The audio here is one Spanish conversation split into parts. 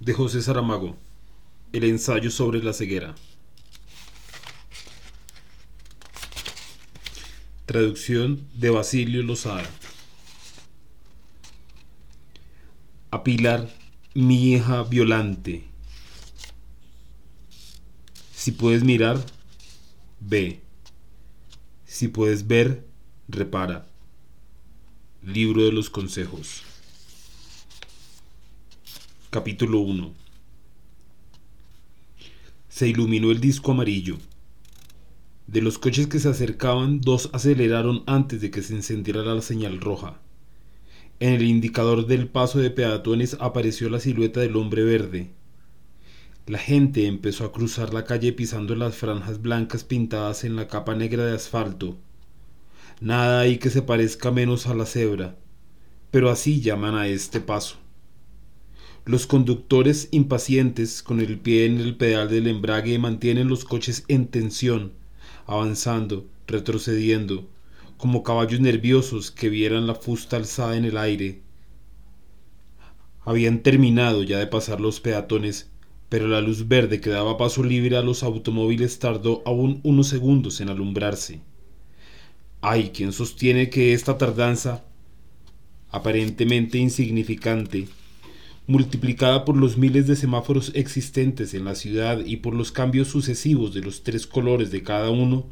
de José Saramago. El ensayo sobre la ceguera. Traducción de Basilio Lozada. A Pilar, mi hija violante. Si puedes mirar, ve. Si puedes ver, repara. Libro de los consejos. Capítulo 1 Se iluminó el disco amarillo. De los coches que se acercaban, dos aceleraron antes de que se encendiera la señal roja. En el indicador del paso de peatones apareció la silueta del hombre verde. La gente empezó a cruzar la calle pisando las franjas blancas pintadas en la capa negra de asfalto. Nada hay que se parezca menos a la cebra, pero así llaman a este paso. Los conductores impacientes con el pie en el pedal del embrague mantienen los coches en tensión, avanzando, retrocediendo, como caballos nerviosos que vieran la fusta alzada en el aire. Habían terminado ya de pasar los peatones, pero la luz verde que daba paso libre a los automóviles tardó aún unos segundos en alumbrarse. Hay quien sostiene que esta tardanza, aparentemente insignificante, multiplicada por los miles de semáforos existentes en la ciudad y por los cambios sucesivos de los tres colores de cada uno,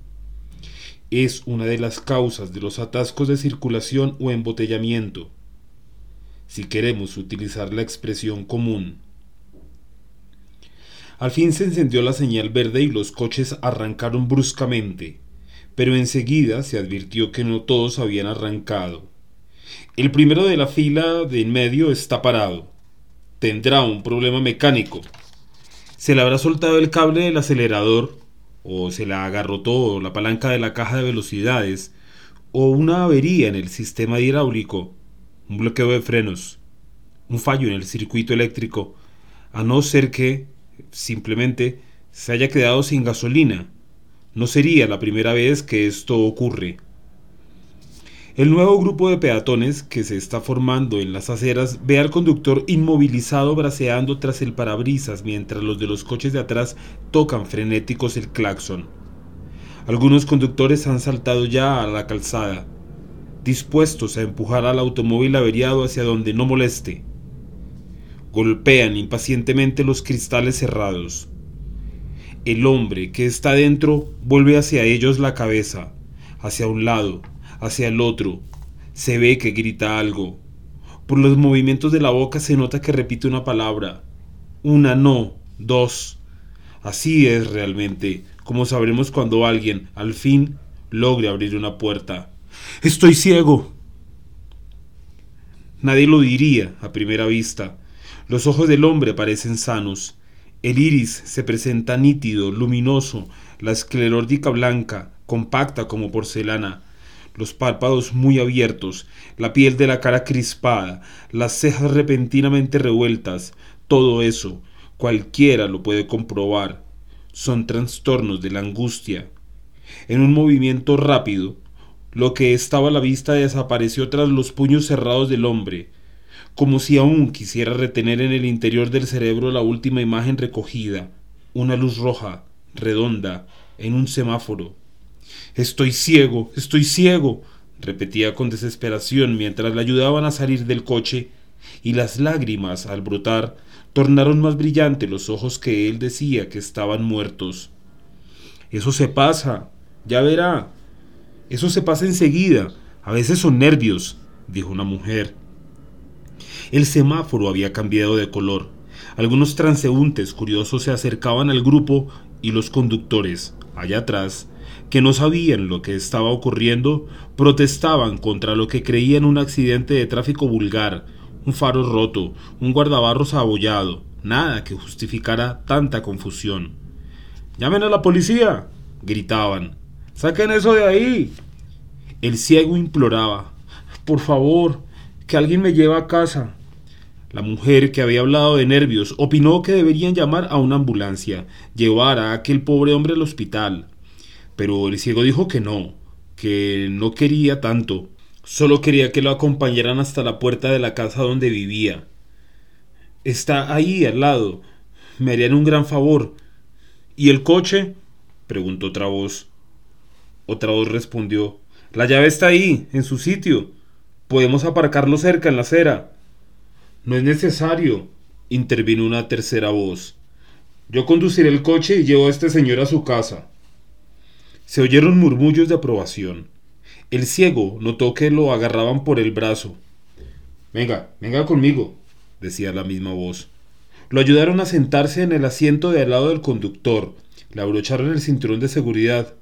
es una de las causas de los atascos de circulación o embotellamiento, si queremos utilizar la expresión común. Al fin se encendió la señal verde y los coches arrancaron bruscamente, pero enseguida se advirtió que no todos habían arrancado. El primero de la fila de en medio está parado tendrá un problema mecánico. Se le habrá soltado el cable del acelerador, o se le agarrotó la palanca de la caja de velocidades, o una avería en el sistema hidráulico, un bloqueo de frenos, un fallo en el circuito eléctrico, a no ser que, simplemente, se haya quedado sin gasolina. No sería la primera vez que esto ocurre. El nuevo grupo de peatones que se está formando en las aceras ve al conductor inmovilizado braceando tras el parabrisas mientras los de los coches de atrás tocan frenéticos el claxon. Algunos conductores han saltado ya a la calzada, dispuestos a empujar al automóvil averiado hacia donde no moleste. Golpean impacientemente los cristales cerrados. El hombre que está dentro vuelve hacia ellos la cabeza, hacia un lado, hacia el otro. Se ve que grita algo. Por los movimientos de la boca se nota que repite una palabra. Una no, dos. Así es realmente, como sabremos cuando alguien, al fin, logre abrir una puerta. Estoy ciego. Nadie lo diría a primera vista. Los ojos del hombre parecen sanos. El iris se presenta nítido, luminoso, la esclerótica blanca, compacta como porcelana, los párpados muy abiertos, la piel de la cara crispada, las cejas repentinamente revueltas, todo eso, cualquiera lo puede comprobar, son trastornos de la angustia. En un movimiento rápido, lo que estaba a la vista desapareció tras los puños cerrados del hombre, como si aún quisiera retener en el interior del cerebro la última imagen recogida, una luz roja, redonda, en un semáforo. Estoy ciego, estoy ciego, repetía con desesperación mientras le ayudaban a salir del coche, y las lágrimas, al brotar, tornaron más brillantes los ojos que él decía que estaban muertos. Eso se pasa, ya verá. Eso se pasa enseguida. A veces son nervios, dijo una mujer. El semáforo había cambiado de color. Algunos transeúntes curiosos se acercaban al grupo y los conductores, allá atrás, que no sabían lo que estaba ocurriendo, protestaban contra lo que creían un accidente de tráfico vulgar, un faro roto, un guardabarros abollado, nada que justificara tanta confusión. ¡Llamen a la policía! gritaban. ¡Saquen eso de ahí! El ciego imploraba. Por favor, que alguien me lleve a casa. La mujer, que había hablado de nervios, opinó que deberían llamar a una ambulancia, llevar a aquel pobre hombre al hospital. Pero el ciego dijo que no, que no quería tanto, solo quería que lo acompañaran hasta la puerta de la casa donde vivía. Está ahí al lado. Me harían un gran favor. ¿Y el coche? preguntó otra voz. Otra voz respondió. La llave está ahí, en su sitio. Podemos aparcarlo cerca, en la acera. No es necesario, intervino una tercera voz. Yo conduciré el coche y llevo a este señor a su casa. Se oyeron murmullos de aprobación. El ciego notó que lo agarraban por el brazo. Venga, venga conmigo, decía la misma voz. Lo ayudaron a sentarse en el asiento de al lado del conductor. Le abrocharon el cinturón de seguridad.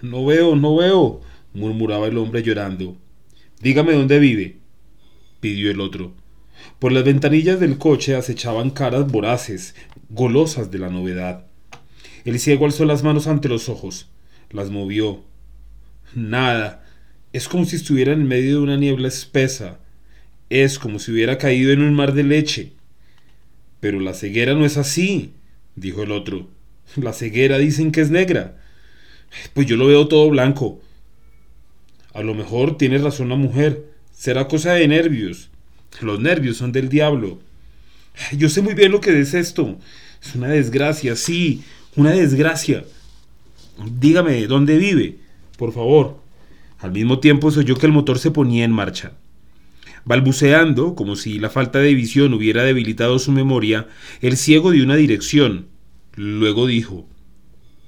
No veo, no veo, murmuraba el hombre llorando. Dígame dónde vive, pidió el otro. Por las ventanillas del coche acechaban caras voraces, golosas de la novedad. El ciego alzó las manos ante los ojos, las movió. Nada. Es como si estuviera en medio de una niebla espesa. Es como si hubiera caído en un mar de leche. Pero la ceguera no es así, dijo el otro. La ceguera dicen que es negra. Pues yo lo veo todo blanco. A lo mejor tiene razón la mujer. Será cosa de nervios. Los nervios son del diablo. Yo sé muy bien lo que es esto. Es una desgracia, sí, una desgracia. Dígame, ¿dónde vive? Por favor. Al mismo tiempo se oyó que el motor se ponía en marcha. Balbuceando, como si la falta de visión hubiera debilitado su memoria, el ciego dio una dirección. Luego dijo,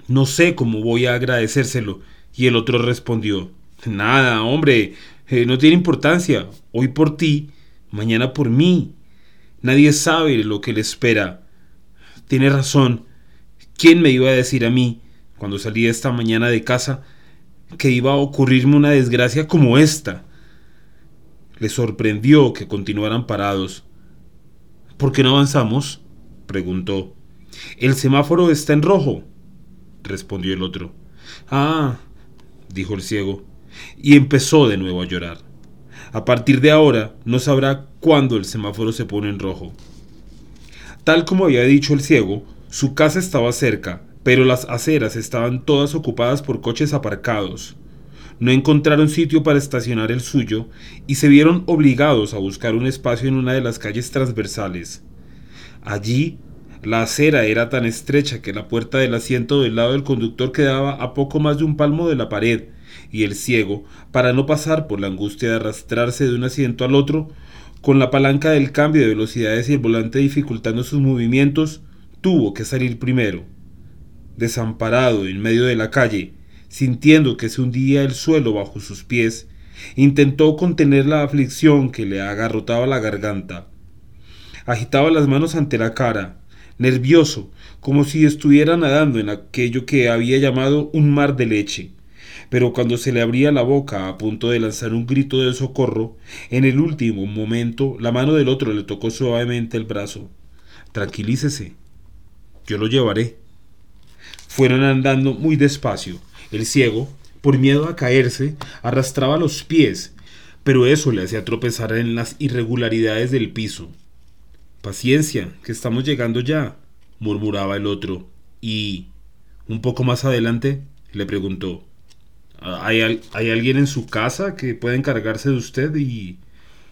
No sé cómo voy a agradecérselo. Y el otro respondió, Nada, hombre, eh, no tiene importancia. Hoy por ti, mañana por mí. Nadie sabe lo que le espera. Tiene razón. ¿Quién me iba a decir a mí, cuando salí esta mañana de casa, que iba a ocurrirme una desgracia como esta? Le sorprendió que continuaran parados. ¿Por qué no avanzamos? preguntó. El semáforo está en rojo, respondió el otro. Ah, dijo el ciego y empezó de nuevo a llorar. A partir de ahora no sabrá cuándo el semáforo se pone en rojo. Tal como había dicho el ciego, su casa estaba cerca, pero las aceras estaban todas ocupadas por coches aparcados. No encontraron sitio para estacionar el suyo y se vieron obligados a buscar un espacio en una de las calles transversales. Allí, la acera era tan estrecha que la puerta del asiento del lado del conductor quedaba a poco más de un palmo de la pared y el ciego, para no pasar por la angustia de arrastrarse de un asiento al otro, con la palanca del cambio de velocidades y el volante dificultando sus movimientos, tuvo que salir primero. Desamparado en medio de la calle, sintiendo que se hundía el suelo bajo sus pies, intentó contener la aflicción que le agarrotaba la garganta. Agitaba las manos ante la cara, nervioso, como si estuviera nadando en aquello que había llamado un mar de leche pero cuando se le abría la boca a punto de lanzar un grito de socorro, en el último momento la mano del otro le tocó suavemente el brazo. Tranquilícese. Yo lo llevaré. Fueron andando muy despacio. El ciego, por miedo a caerse, arrastraba los pies, pero eso le hacía tropezar en las irregularidades del piso. Paciencia, que estamos llegando ya, murmuraba el otro. Y... un poco más adelante, le preguntó. ¿Hay, ¿Hay, alguien en su casa que pueda encargarse de usted? Y,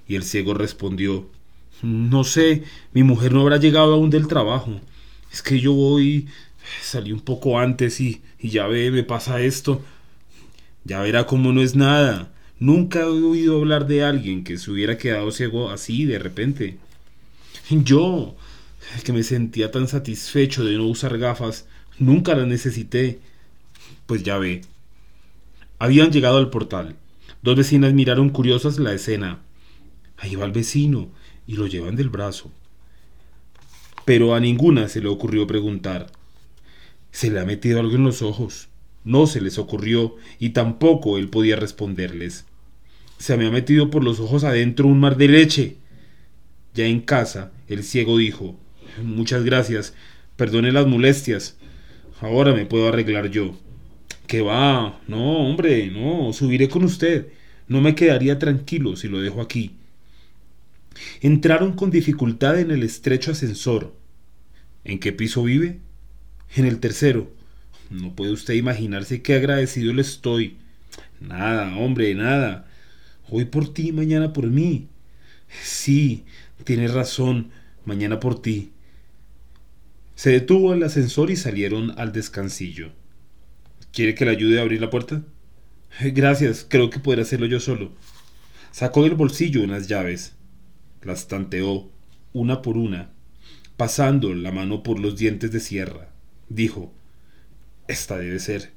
y el ciego respondió, no sé, mi mujer no habrá llegado aún del trabajo. Es que yo voy, salí un poco antes y, ya ve, me pasa esto. Ya verá cómo no es nada. Nunca he oído hablar de alguien que se hubiera quedado ciego así de repente. Yo, que me sentía tan satisfecho de no usar gafas, nunca las necesité. Pues ya ve, habían llegado al portal. Dos vecinas miraron curiosas la escena. Ahí va el vecino y lo llevan del brazo. Pero a ninguna se le ocurrió preguntar. ¿Se le ha metido algo en los ojos? No se les ocurrió y tampoco él podía responderles. Se me ha metido por los ojos adentro un mar de leche. Ya en casa, el ciego dijo, Muchas gracias, perdone las molestias. Ahora me puedo arreglar yo. Que va, no, hombre, no, subiré con usted. No me quedaría tranquilo si lo dejo aquí. Entraron con dificultad en el estrecho ascensor. ¿En qué piso vive? En el tercero. No puede usted imaginarse qué agradecido le estoy. Nada, hombre, nada. Hoy por ti, mañana por mí. Sí, tienes razón. Mañana por ti. Se detuvo el ascensor y salieron al descansillo. ¿Quiere que le ayude a abrir la puerta? Gracias, creo que podré hacerlo yo solo. Sacó del bolsillo unas llaves. Las tanteó, una por una, pasando la mano por los dientes de sierra. Dijo, Esta debe ser.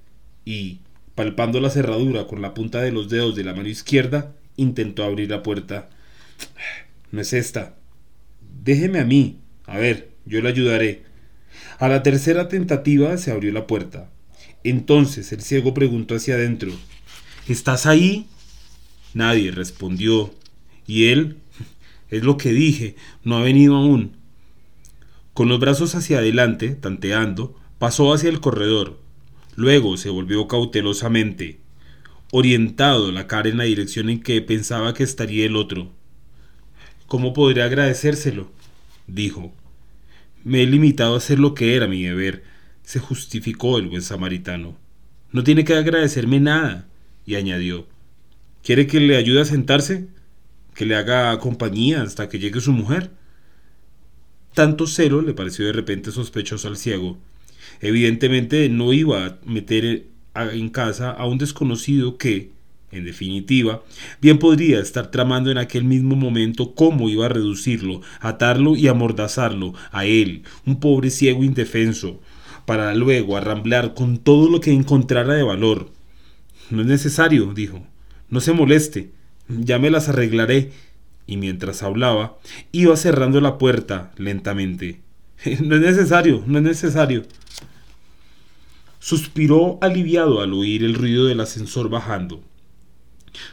Y, palpando la cerradura con la punta de los dedos de la mano izquierda, intentó abrir la puerta. No es esta. Déjeme a mí. A ver, yo le ayudaré. A la tercera tentativa se abrió la puerta. Entonces el ciego preguntó hacia adentro. ¿Estás ahí? Nadie respondió. Y él, es lo que dije, no ha venido aún. Con los brazos hacia adelante, tanteando, pasó hacia el corredor. Luego se volvió cautelosamente, orientado la cara en la dirección en que pensaba que estaría el otro. ¿Cómo podría agradecérselo? dijo. Me he limitado a hacer lo que era mi deber, se justificó el buen samaritano. No tiene que agradecerme nada, y añadió. ¿Quiere que le ayude a sentarse? ¿Que le haga compañía hasta que llegue su mujer? Tanto celo le pareció de repente sospechoso al ciego. Evidentemente no iba a meter en casa a un desconocido que, en definitiva, bien podría estar tramando en aquel mismo momento cómo iba a reducirlo, atarlo y amordazarlo a él, un pobre ciego indefenso, para luego arramblar con todo lo que encontrara de valor. No es necesario, dijo. No se moleste. Ya me las arreglaré. Y mientras hablaba, iba cerrando la puerta lentamente. No es necesario, no es necesario. Suspiró aliviado al oír el ruido del ascensor bajando.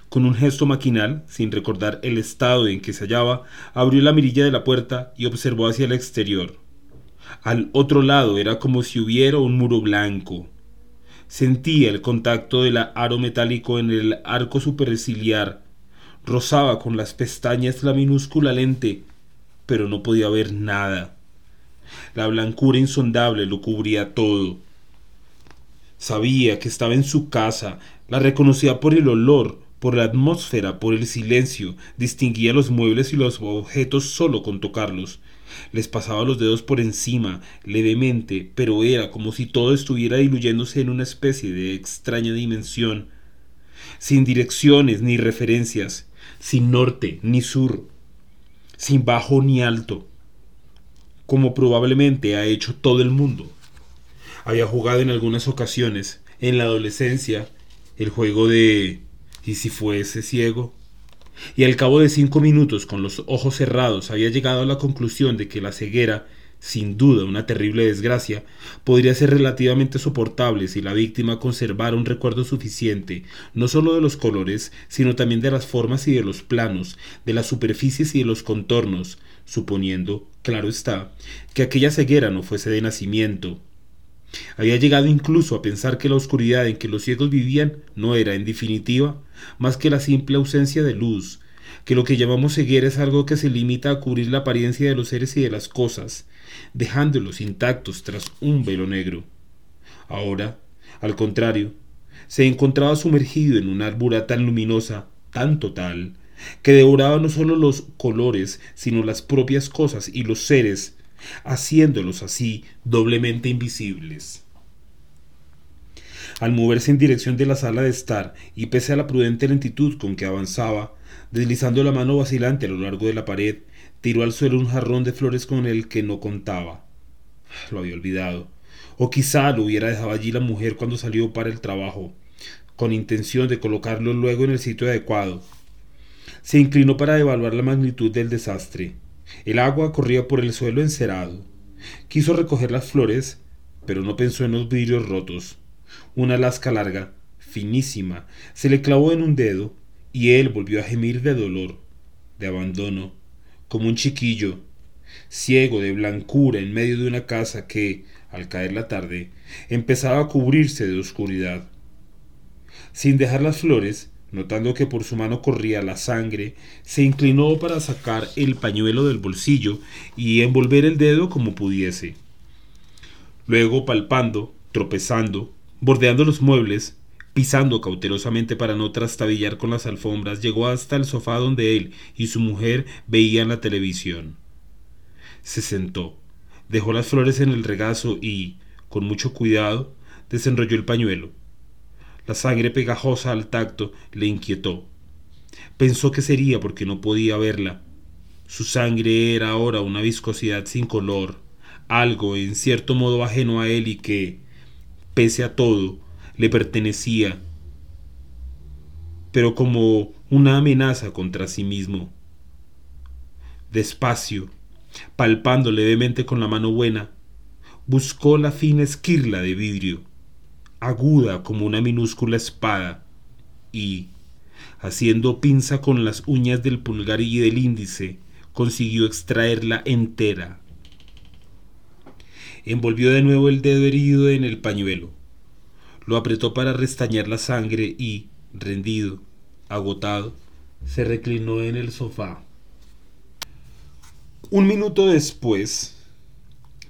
Con un gesto maquinal, sin recordar el estado en que se hallaba, abrió la mirilla de la puerta y observó hacia el exterior. Al otro lado era como si hubiera un muro blanco. Sentía el contacto del aro metálico en el arco superciliar. Rozaba con las pestañas la minúscula lente, pero no podía ver nada. La blancura insondable lo cubría todo. Sabía que estaba en su casa, la reconocía por el olor, por la atmósfera, por el silencio, distinguía los muebles y los objetos solo con tocarlos. Les pasaba los dedos por encima, levemente, pero era como si todo estuviera diluyéndose en una especie de extraña dimensión, sin direcciones ni referencias, sin norte ni sur, sin bajo ni alto, como probablemente ha hecho todo el mundo. Había jugado en algunas ocasiones, en la adolescencia, el juego de ¿y si fuese ciego? y al cabo de cinco minutos con los ojos cerrados había llegado a la conclusión de que la ceguera, sin duda una terrible desgracia, podría ser relativamente soportable si la víctima conservara un recuerdo suficiente, no sólo de los colores, sino también de las formas y de los planos, de las superficies y de los contornos, suponiendo, claro está, que aquella ceguera no fuese de nacimiento, había llegado incluso a pensar que la oscuridad en que los ciegos vivían no era, en definitiva, más que la simple ausencia de luz, que lo que llamamos ceguera es algo que se limita a cubrir la apariencia de los seres y de las cosas, dejándolos intactos tras un velo negro. Ahora, al contrario, se encontraba sumergido en una árbura tan luminosa, tan total, que devoraba no sólo los colores, sino las propias cosas y los seres, haciéndolos así doblemente invisibles. Al moverse en dirección de la sala de estar, y pese a la prudente lentitud con que avanzaba, deslizando la mano vacilante a lo largo de la pared, tiró al suelo un jarrón de flores con el que no contaba. Lo había olvidado. O quizá lo hubiera dejado allí la mujer cuando salió para el trabajo, con intención de colocarlo luego en el sitio adecuado. Se inclinó para evaluar la magnitud del desastre. El agua corría por el suelo encerado. Quiso recoger las flores, pero no pensó en los vidrios rotos. Una lasca larga, finísima, se le clavó en un dedo y él volvió a gemir de dolor, de abandono, como un chiquillo, ciego de blancura en medio de una casa que, al caer la tarde, empezaba a cubrirse de oscuridad. Sin dejar las flores, Notando que por su mano corría la sangre, se inclinó para sacar el pañuelo del bolsillo y envolver el dedo como pudiese. Luego, palpando, tropezando, bordeando los muebles, pisando cautelosamente para no trastabillar con las alfombras, llegó hasta el sofá donde él y su mujer veían la televisión. Se sentó, dejó las flores en el regazo y, con mucho cuidado, desenrolló el pañuelo. La sangre pegajosa al tacto le inquietó. Pensó que sería porque no podía verla. Su sangre era ahora una viscosidad sin color, algo en cierto modo ajeno a él y que, pese a todo, le pertenecía, pero como una amenaza contra sí mismo. Despacio, palpando levemente con la mano buena, buscó la fina esquirla de vidrio, aguda como una minúscula espada, y, haciendo pinza con las uñas del pulgar y del índice, consiguió extraerla entera. Envolvió de nuevo el dedo herido en el pañuelo, lo apretó para restañar la sangre y, rendido, agotado, se reclinó en el sofá. Un minuto después,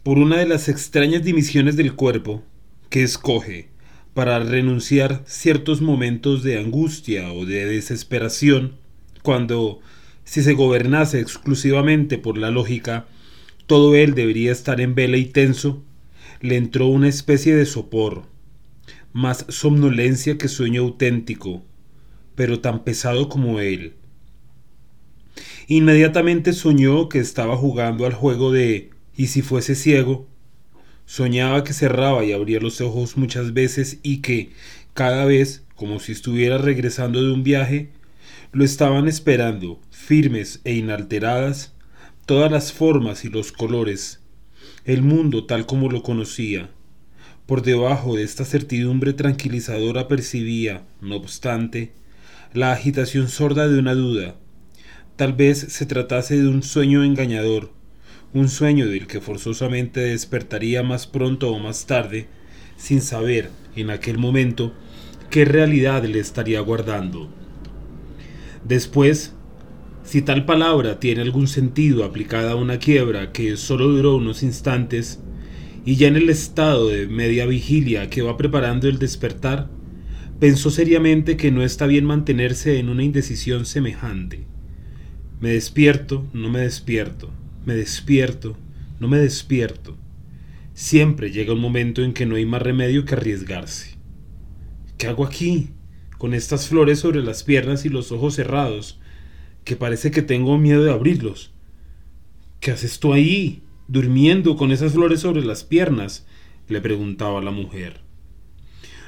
por una de las extrañas dimisiones del cuerpo que escoge para renunciar ciertos momentos de angustia o de desesperación, cuando, si se gobernase exclusivamente por la lógica, todo él debería estar en vela y tenso, le entró una especie de sopor, más somnolencia que sueño auténtico, pero tan pesado como él. Inmediatamente soñó que estaba jugando al juego de ¿y si fuese ciego? Soñaba que cerraba y abría los ojos muchas veces y que, cada vez, como si estuviera regresando de un viaje, lo estaban esperando, firmes e inalteradas, todas las formas y los colores, el mundo tal como lo conocía. Por debajo de esta certidumbre tranquilizadora percibía, no obstante, la agitación sorda de una duda. Tal vez se tratase de un sueño engañador, un sueño del que forzosamente despertaría más pronto o más tarde, sin saber, en aquel momento, qué realidad le estaría guardando. Después, si tal palabra tiene algún sentido aplicada a una quiebra que solo duró unos instantes, y ya en el estado de media vigilia que va preparando el despertar, pensó seriamente que no está bien mantenerse en una indecisión semejante. Me despierto, no me despierto, me despierto, no me despierto. Siempre llega un momento en que no hay más remedio que arriesgarse. ¿Qué hago aquí? Con estas flores sobre las piernas y los ojos cerrados, que parece que tengo miedo de abrirlos. ¿Qué haces tú ahí? durmiendo con esas flores sobre las piernas? le preguntaba la mujer.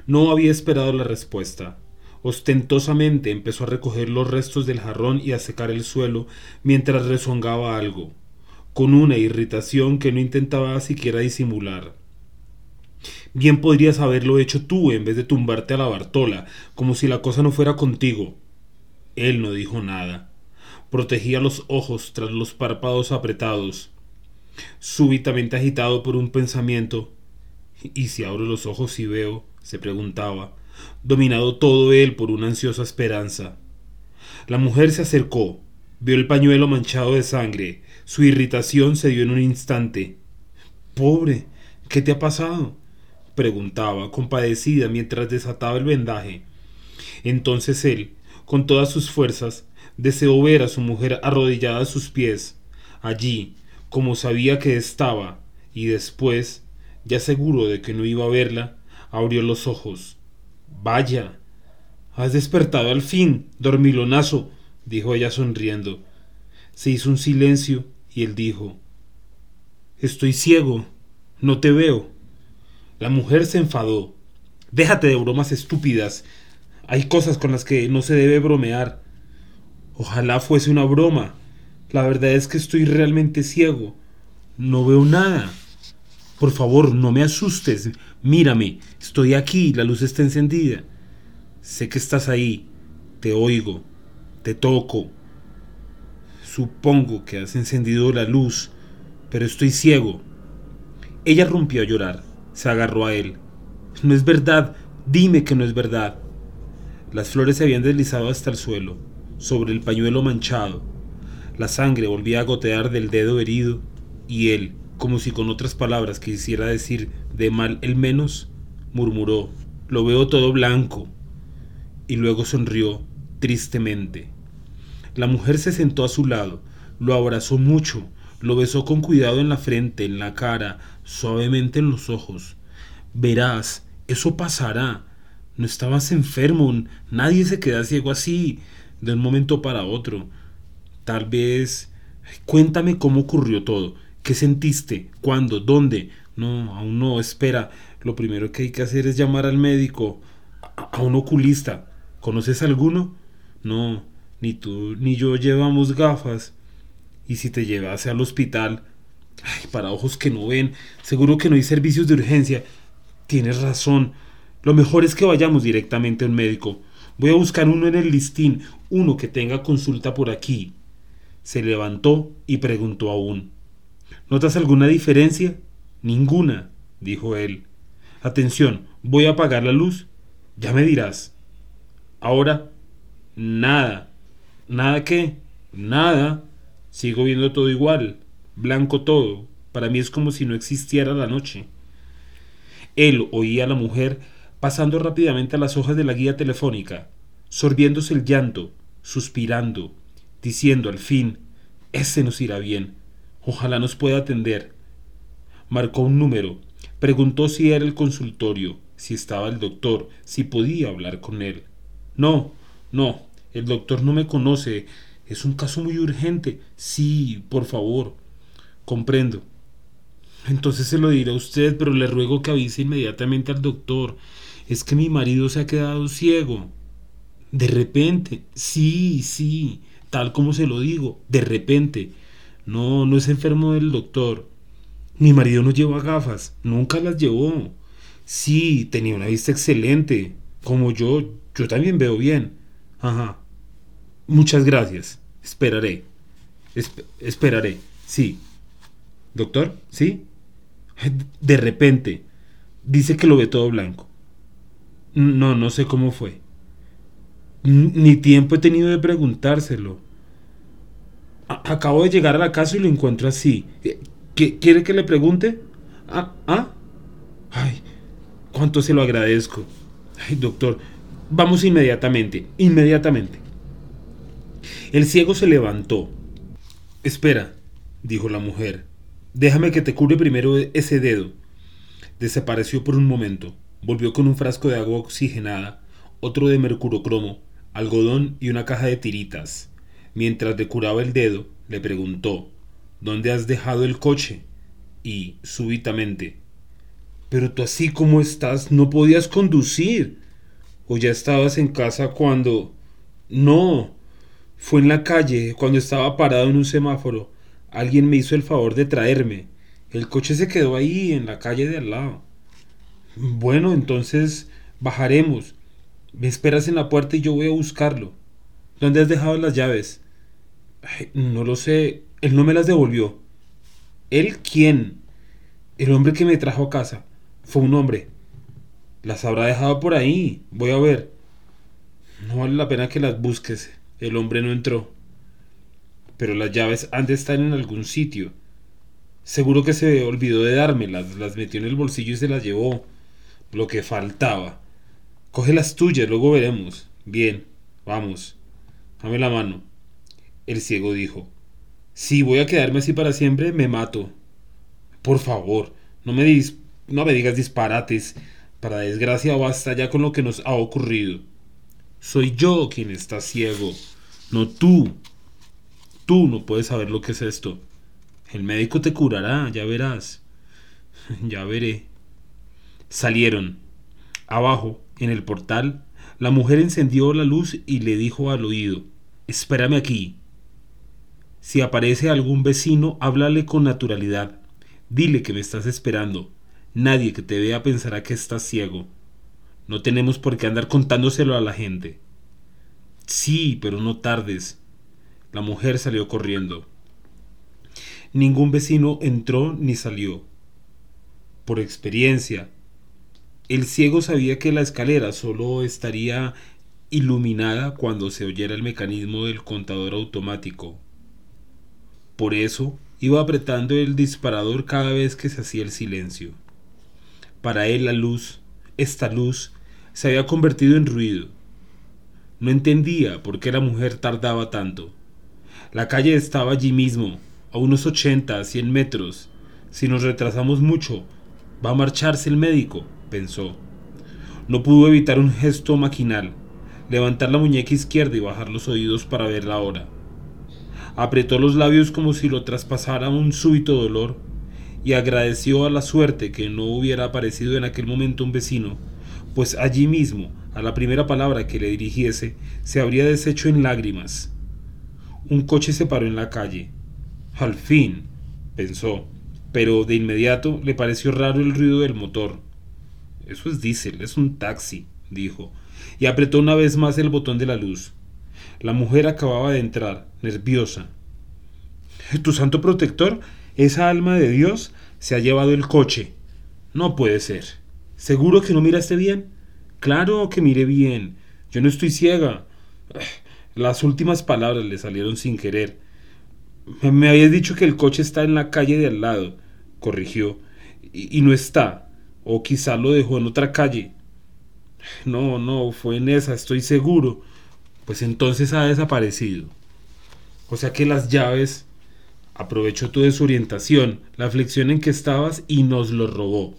No había esperado la respuesta. Ostentosamente empezó a recoger los restos del jarrón y a secar el suelo mientras rezongaba algo, con una irritación que no intentaba siquiera disimular. Bien podrías haberlo hecho tú en vez de tumbarte a la Bartola, como si la cosa no fuera contigo. Él no dijo nada. Protegía los ojos tras los párpados apretados súbitamente agitado por un pensamiento. ¿Y si abro los ojos y veo? se preguntaba, dominado todo él por una ansiosa esperanza. La mujer se acercó, vio el pañuelo manchado de sangre, su irritación se dio en un instante. Pobre, ¿qué te ha pasado? preguntaba, compadecida, mientras desataba el vendaje. Entonces él, con todas sus fuerzas, deseó ver a su mujer arrodillada a sus pies, allí, como sabía que estaba, y después, ya seguro de que no iba a verla, abrió los ojos. Vaya. Has despertado al fin, dormilonazo, dijo ella sonriendo. Se hizo un silencio y él dijo Estoy ciego. No te veo. La mujer se enfadó. Déjate de bromas estúpidas. Hay cosas con las que no se debe bromear. Ojalá fuese una broma, la verdad es que estoy realmente ciego. No veo nada. Por favor, no me asustes. Mírame, estoy aquí, la luz está encendida. Sé que estás ahí. Te oigo. Te toco. Supongo que has encendido la luz, pero estoy ciego. Ella rompió a llorar. Se agarró a él. No es verdad. Dime que no es verdad. Las flores se habían deslizado hasta el suelo, sobre el pañuelo manchado la sangre volvía a gotear del dedo herido, y él, como si con otras palabras quisiera decir de mal el menos, murmuró, lo veo todo blanco, y luego sonrió tristemente. La mujer se sentó a su lado, lo abrazó mucho, Lo besó con cuidado en la frente, en la cara, suavemente en los ojos. Verás, eso pasará. No estabas enfermo, nadie se queda ciego así, de un momento para otro. Tal vez... Cuéntame cómo ocurrió todo. ¿Qué sentiste? ¿Cuándo? ¿Dónde? No, aún no, espera. Lo primero que hay que hacer es llamar al médico, a, un oculista. ¿Conoces alguno? No, ni tú ni yo llevamos gafas. ¿Y si te llevase al hospital? Ay, para ojos que no ven, seguro que no hay servicios de urgencia. Tienes razón. Lo mejor es que vayamos directamente a un médico. Voy a buscar uno en el listín, uno que tenga consulta por aquí. Se levantó y preguntó aún. ¿Notas alguna diferencia? Ninguna, dijo él. Atención, voy a apagar la luz. Ya me dirás. Ahora, nada. ¿Nada qué? Nada. Sigo viendo todo igual. Blanco todo. Para mí es como si no existiera la noche. Él oía a la mujer pasando rápidamente a las hojas de la guía telefónica, sorbiéndose el llanto, suspirando, diciendo al fin, ese nos irá bien, ojalá nos pueda atender. Marcó un número, preguntó si era el consultorio, si estaba el doctor, si podía hablar con él. No, no, el doctor no me conoce, es un caso muy urgente. Sí, por favor. Comprendo. Entonces se lo diré a usted, pero le ruego que avise inmediatamente al doctor. Es que mi marido se ha quedado ciego. De repente. Sí, sí. Tal como se lo digo. De repente. No, no es enfermo del doctor. Mi marido no lleva gafas. Nunca las llevó. Sí, tenía una vista excelente. Como yo, yo también veo bien. Ajá. Muchas gracias. Esperaré. esperaré. Sí. Doctor, ¿sí? De repente. Dice que lo ve todo blanco. No, no sé cómo fue. Ni tiempo he tenido de preguntárselo. acabo de llegar a la casa y lo encuentro así. ¿Quiere que le pregunte? Ah, ah. Ay, cuánto se lo agradezco. Ay, doctor, vamos inmediatamente, inmediatamente. El ciego se levantó. Espera, dijo la mujer. Déjame que te cure primero ese dedo. Desapareció por un momento. Volvió con un frasco de agua oxigenada, otro de mercurocromo, algodón y una caja de tiritas. Mientras le curaba el dedo, le preguntó ¿Dónde has dejado el coche? Y, súbitamente, Pero tú así como estás, no podías conducir. ¿O ya estabas en casa cuando... No, fue en la calle, cuando estaba parado en un semáforo. Alguien me hizo el favor de traerme. El coche se quedó ahí, en la calle de al lado. Bueno, entonces bajaremos. Me esperas en la puerta y yo voy a buscarlo. ¿Dónde has dejado las llaves? no lo sé. Él no me las devolvió. ¿Él quién? El hombre que me trajo a casa. Fue un hombre. Las habrá dejado por ahí. Voy a ver. No vale la pena que las busques. El hombre no entró. Pero las llaves han de estar en algún sitio. Seguro que se olvidó de dármelas, las metió en el bolsillo y se las llevó. Lo que faltaba. Coge las tuyas, luego veremos. Bien, vamos. Dame la mano. El ciego dijo. Si voy a quedarme así para siempre, me mato. Por favor, no me, no me digas disparates. Para desgracia basta ya con lo que nos ha ocurrido. Soy yo quien está ciego. No tú. Tú no puedes saber lo que es esto. El médico te curará, ya verás. ya veré. Salieron. Abajo, en el portal, la mujer encendió la luz y le dijo al oído, Espérame aquí. Si aparece algún vecino, háblale con naturalidad. Dile que me estás esperando. Nadie que te vea pensará que estás ciego. No tenemos por qué andar contándoselo a la gente. Sí, pero no tardes. La mujer salió corriendo. Ningún vecino entró ni salió. Por experiencia, el ciego sabía que la escalera solo estaría iluminada cuando se oyera el mecanismo del contador automático. Por eso iba apretando el disparador cada vez que se hacía el silencio. Para él la luz, esta luz, se había convertido en ruido. No entendía por qué la mujer tardaba tanto. La calle estaba allí mismo, a unos 80 a 100 metros. Si nos retrasamos mucho, va a marcharse el médico, pensó. No pudo evitar un gesto maquinal, levantar la muñeca izquierda y bajar los oídos para ver la hora. Apretó los labios como si lo traspasara un súbito dolor y agradeció a la suerte que no hubiera aparecido en aquel momento un vecino, pues allí mismo, a la primera palabra que le dirigiese, se habría deshecho en lágrimas. Un coche se paró en la calle. Al fin, pensó, pero de inmediato le pareció raro el ruido del motor. Eso es diésel, es un taxi, dijo, y apretó una vez más el botón de la luz. La mujer acababa de entrar, nerviosa. ¿Tu santo protector? Esa alma de Dios se ha llevado el coche. No puede ser. ¿Seguro que no miraste bien? Claro que miré bien. Yo no estoy ciega. Las últimas palabras le salieron sin querer. Me habías dicho que el coche está en la calle de al lado, corrigió. Y, no está. O quizá lo dejó en otra calle. No, no, fue en esa, estoy seguro. Pues entonces ha desaparecido. O sea que las llaves aprovechó tu desorientación, la aflicción en que estabas y nos lo robó.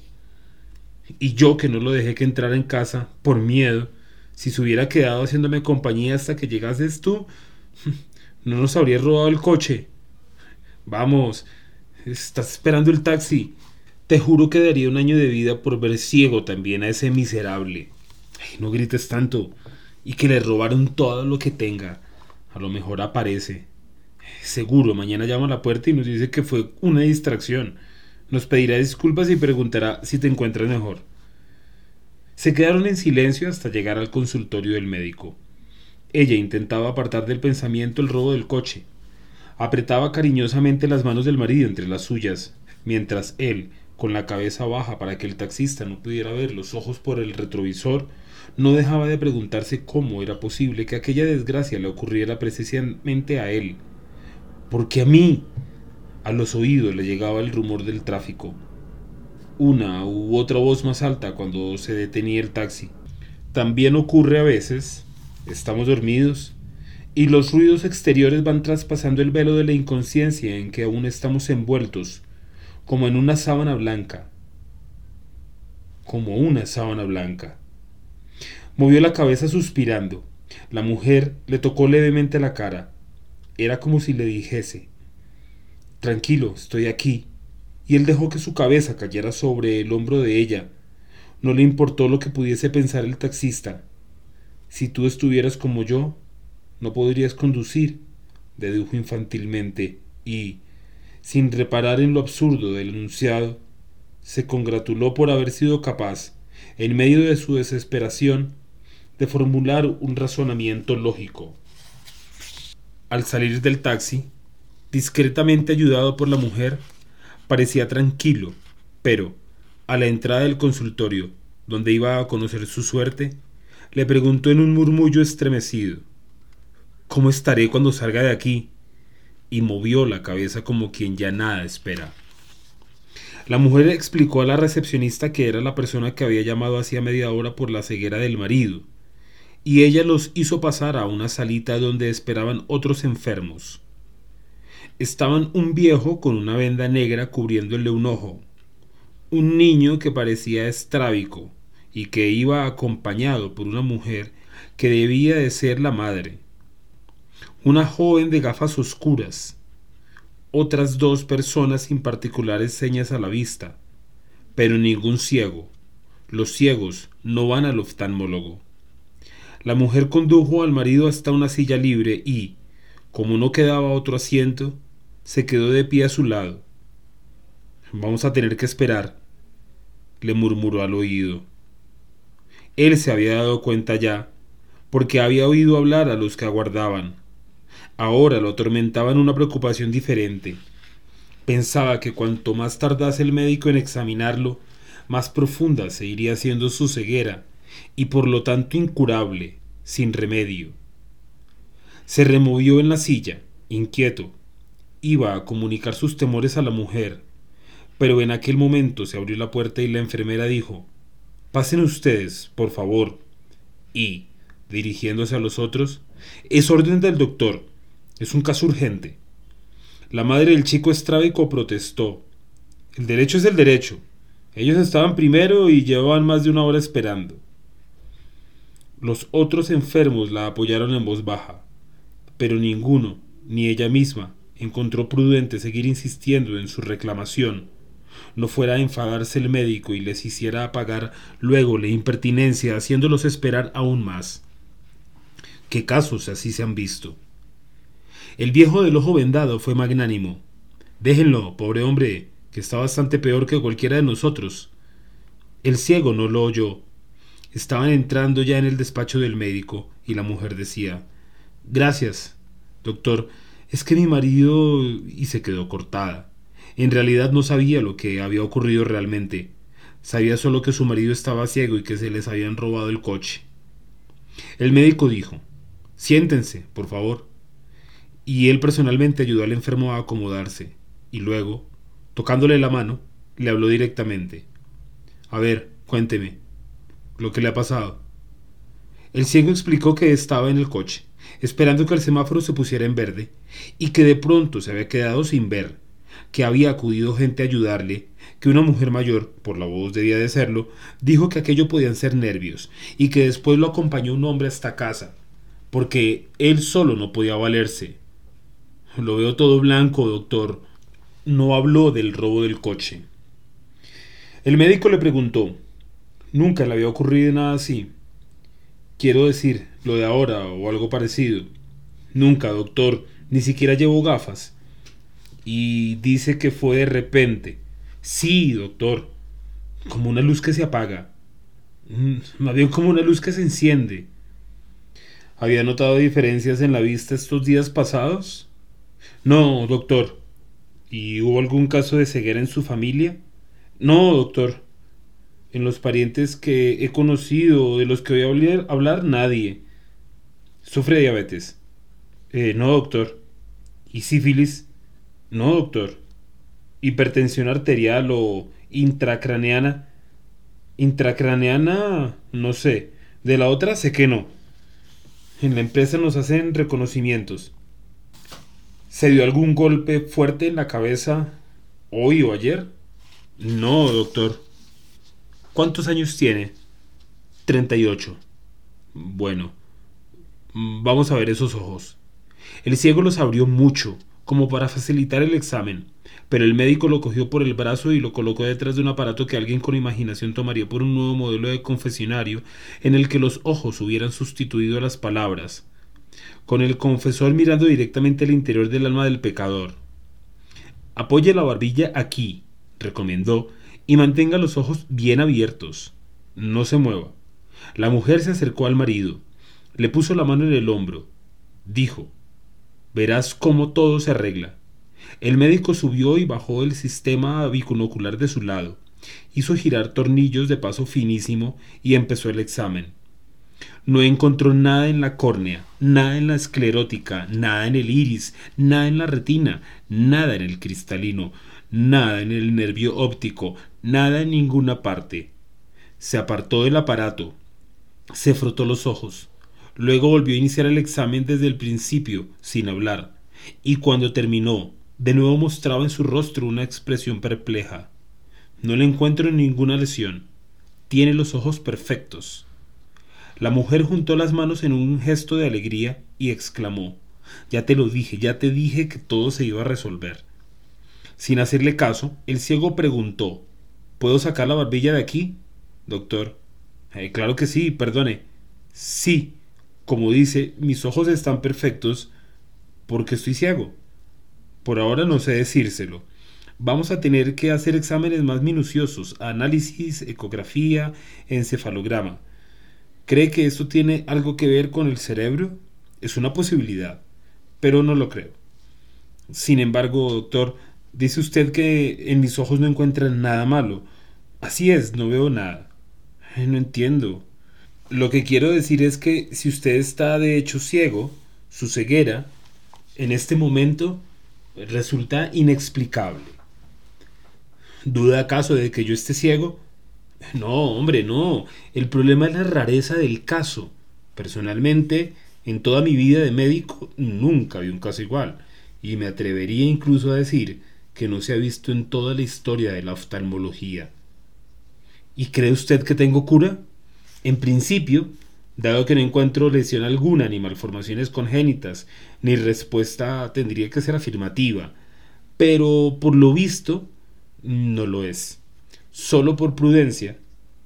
Y yo que no lo dejé que entrara en casa por miedo, si se hubiera quedado haciéndome compañía hasta que llegases tú, no nos habría robado el coche. Vamos, estás esperando el taxi. Te juro que daría un año de vida por ver ciego también a ese miserable. Ay, no grites tanto. Y que le robaron todo lo que tenga. A lo mejor aparece. Seguro, mañana llama a la puerta y nos dice que fue una distracción. Nos pedirá disculpas y preguntará si te encuentras mejor. Se quedaron en silencio hasta llegar al consultorio del médico. Ella intentaba apartar del pensamiento el robo del coche. Apretaba cariñosamente las manos del marido entre las suyas, mientras él, con la cabeza baja para que el taxista no pudiera ver los ojos por el retrovisor, no dejaba de preguntarse cómo era posible que aquella desgracia le ocurriera precisamente a él, porque a mí, a los oídos le llegaba el rumor del tráfico. Una u otra voz más alta cuando se detenía el taxi. También ocurre a veces, estamos dormidos, y los ruidos exteriores van traspasando el velo de la inconsciencia en que aún estamos envueltos, como en una sábana blanca. Como una sábana blanca. Movió la cabeza suspirando. La mujer le tocó levemente la cara. Era como si le dijese, Tranquilo, estoy aquí. Y él dejó que su cabeza cayera sobre el hombro de ella. No le importó lo que pudiese pensar el taxista. Si tú estuvieras como yo, no podrías conducir, dedujo infantilmente, y, sin reparar en lo absurdo del enunciado, se congratuló por haber sido capaz, en medio de su desesperación, de formular un razonamiento lógico. Al salir del taxi, discretamente ayudado por la mujer, parecía tranquilo, pero, a la entrada del consultorio, donde iba a conocer su suerte, le preguntó en un murmullo estremecido ¿Cómo estaré cuando salga de aquí? y movió la cabeza como quien ya nada espera. La mujer explicó a la recepcionista que era la persona que había llamado hacía media hora por la ceguera del marido, y ella los hizo pasar a una salita donde esperaban otros enfermos. Estaban un viejo con una venda negra cubriéndole un ojo, un niño que parecía estrábico y que iba acompañado por una mujer que debía de ser la madre, una joven de gafas oscuras, otras dos personas sin particulares señas a la vista, pero ningún ciego. Los ciegos no van al oftalmólogo. La mujer condujo al marido hasta una silla libre y, como no quedaba otro asiento, se quedó de pie a su lado. Vamos a tener que esperar, le murmuró al oído. Él se había dado cuenta ya, porque había oído hablar a los que aguardaban. Ahora lo atormentaba en una preocupación diferente. Pensaba que cuanto más tardase el médico en examinarlo, más profunda se iría haciendo su ceguera y por lo tanto incurable, sin remedio. Se removió en la silla, inquieto. Iba a comunicar sus temores a la mujer, pero en aquel momento se abrió la puerta y la enfermera dijo Pasen ustedes, por favor. Y, dirigiéndose a los otros, es orden del doctor. Es un caso urgente. La madre del chico estrábico protestó. El derecho es el derecho. Ellos estaban primero y llevaban más de una hora esperando. Los otros enfermos la apoyaron en voz baja, pero ninguno, ni ella misma, encontró prudente seguir insistiendo en su reclamación. No fuera a enfadarse el médico y les hiciera pagar luego la impertinencia haciéndolos esperar aún más. ¿Qué casos así se han visto? El viejo del ojo vendado fue magnánimo. Déjenlo, pobre hombre, que está bastante peor que cualquiera de nosotros. El ciego no lo oyó. Estaban entrando ya en el despacho del médico y la mujer decía Gracias, doctor, es que mi marido... y se quedó cortada. En realidad no sabía lo que había ocurrido realmente. Sabía solo que su marido estaba ciego y que se les habían robado el coche. El médico dijo Siéntense, por favor. Y él personalmente ayudó al enfermo a acomodarse, y luego, tocándole la mano, le habló directamente. A ver, cuénteme, lo que le ha pasado. El ciego explicó que estaba en el coche, esperando que el semáforo se pusiera en verde, y que de pronto se había quedado sin ver, que había acudido gente a ayudarle, que una mujer mayor, por la voz debía de serlo, dijo que aquello podían ser nervios, y que después lo acompañó un hombre hasta casa, porque él solo no podía valerse. Lo veo todo blanco, doctor. No habló del robo del coche. El médico le preguntó. Nunca le había ocurrido nada así. Quiero decir, lo de ahora o algo parecido. Nunca, doctor. Ni siquiera llevo gafas. Y dice que fue de repente. Sí, doctor. Como una luz que se apaga. Mm, más bien como una luz que se enciende. ¿Había notado diferencias en la vista estos días pasados? No, doctor. ¿Y hubo algún caso de ceguera en su familia? No, doctor. En los parientes que he conocido, de los que voy a hablar, hablar nadie. ¿Sufre diabetes? Eh, no, doctor. ¿Y sífilis? No, doctor. ¿Hipertensión arterial o intracraneana? Intracraneana, no sé. De la otra sé que no. En la empresa nos hacen reconocimientos. ¿Se dio algún golpe fuerte en la cabeza hoy o ayer? No, doctor. ¿Cuántos años tiene? 38. Bueno, vamos a ver esos ojos. El ciego los abrió mucho, como para facilitar el examen, pero el médico lo cogió por el brazo y lo colocó detrás de un aparato que alguien con imaginación tomaría por un nuevo modelo de confesionario en el que los ojos hubieran sustituido las palabras, con el confesor mirando directamente al interior del alma del pecador. Apoye la barbilla aquí, recomendó, y mantenga los ojos bien abiertos. No se mueva. La mujer se acercó al marido, le puso la mano en el hombro, dijo, Verás cómo todo se arregla. El médico subió y bajó el sistema bicurnocular de su lado, hizo girar tornillos de paso finísimo y empezó el examen. No encontró nada en la córnea, nada en la esclerótica, nada en el iris, nada en la retina, nada en el cristalino, nada en el nervio óptico, nada en ninguna parte. Se apartó del aparato, se frotó los ojos, luego volvió a iniciar el examen desde el principio, sin hablar, y cuando terminó, de nuevo mostraba en su rostro una expresión perpleja. No le encuentro ninguna lesión. Tiene los ojos perfectos. La mujer juntó las manos en un gesto de alegría y exclamó Ya te lo dije, ya te dije que todo se iba a resolver. Sin hacerle caso, el ciego preguntó ¿Puedo sacar la barbilla de aquí? Doctor. Eh, claro que sí, perdone. Sí, como dice, mis ojos están perfectos porque estoy ciego. Por ahora no sé decírselo. Vamos a tener que hacer exámenes más minuciosos, análisis, ecografía, encefalograma. ¿Cree que esto tiene algo que ver con el cerebro? Es una posibilidad, pero no lo creo. Sin embargo, doctor, dice usted que en mis ojos no encuentran nada malo. Así es, no veo nada. No entiendo. Lo que quiero decir es que si usted está de hecho ciego, su ceguera, en este momento, resulta inexplicable. ¿Duda acaso de que yo esté ciego? No, hombre, no. El problema es la rareza del caso. Personalmente, en toda mi vida de médico, nunca vi un caso igual. y me atrevería incluso a decir que no se ha visto en toda la historia de la oftalmología. ¿Y cree usted que tengo cura? En principio, dado que no encuentro lesión alguna, ni malformaciones congénitas, ni respuesta tendría que ser afirmativa, pero por lo visto no lo es. Solo por prudencia,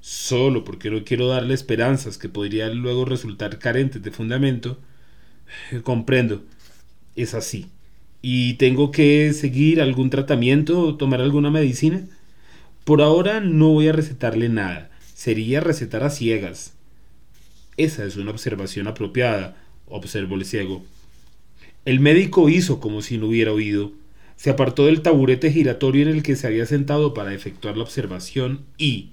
solo porque no quiero darle esperanzas que podrían luego resultar carentes de fundamento, comprendo, es así. ¿Y tengo que seguir algún tratamiento o tomar alguna medicina? Por ahora no voy a recetarle nada, sería recetar a ciegas. Esa es una observación apropiada, observó el ciego. El médico hizo como si no hubiera oído. Se apartó del taburete giratorio en el que se había sentado para efectuar la observación y,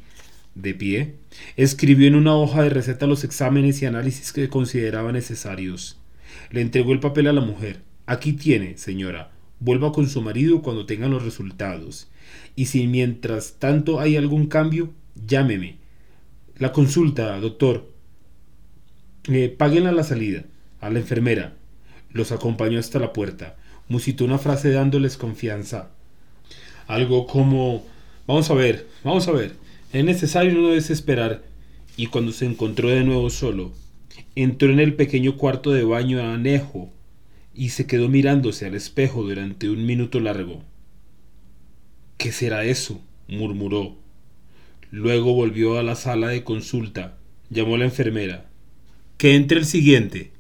de pie, escribió en una hoja de receta los exámenes y análisis que consideraba necesarios. Le entregó el papel a la mujer. Aquí tiene, señora. Vuelva con su marido cuando tengan los resultados. Y si mientras tanto hay algún cambio, llámeme. La consulta, doctor. Eh, páguenla a la salida. A la enfermera. Los acompañó hasta la puerta. Musitó una frase dándoles confianza. Algo como Vamos a ver, vamos a ver. Es necesario no desesperar. Y cuando se encontró de nuevo solo, entró en el pequeño cuarto de baño anejo y se quedó mirándose al espejo durante un minuto largo. ¿Qué será eso? murmuró. Luego volvió a la sala de consulta, llamó a la enfermera. Que entre el siguiente.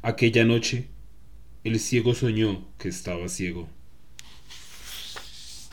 Aquella noche, el ciego soñó que estaba ciego.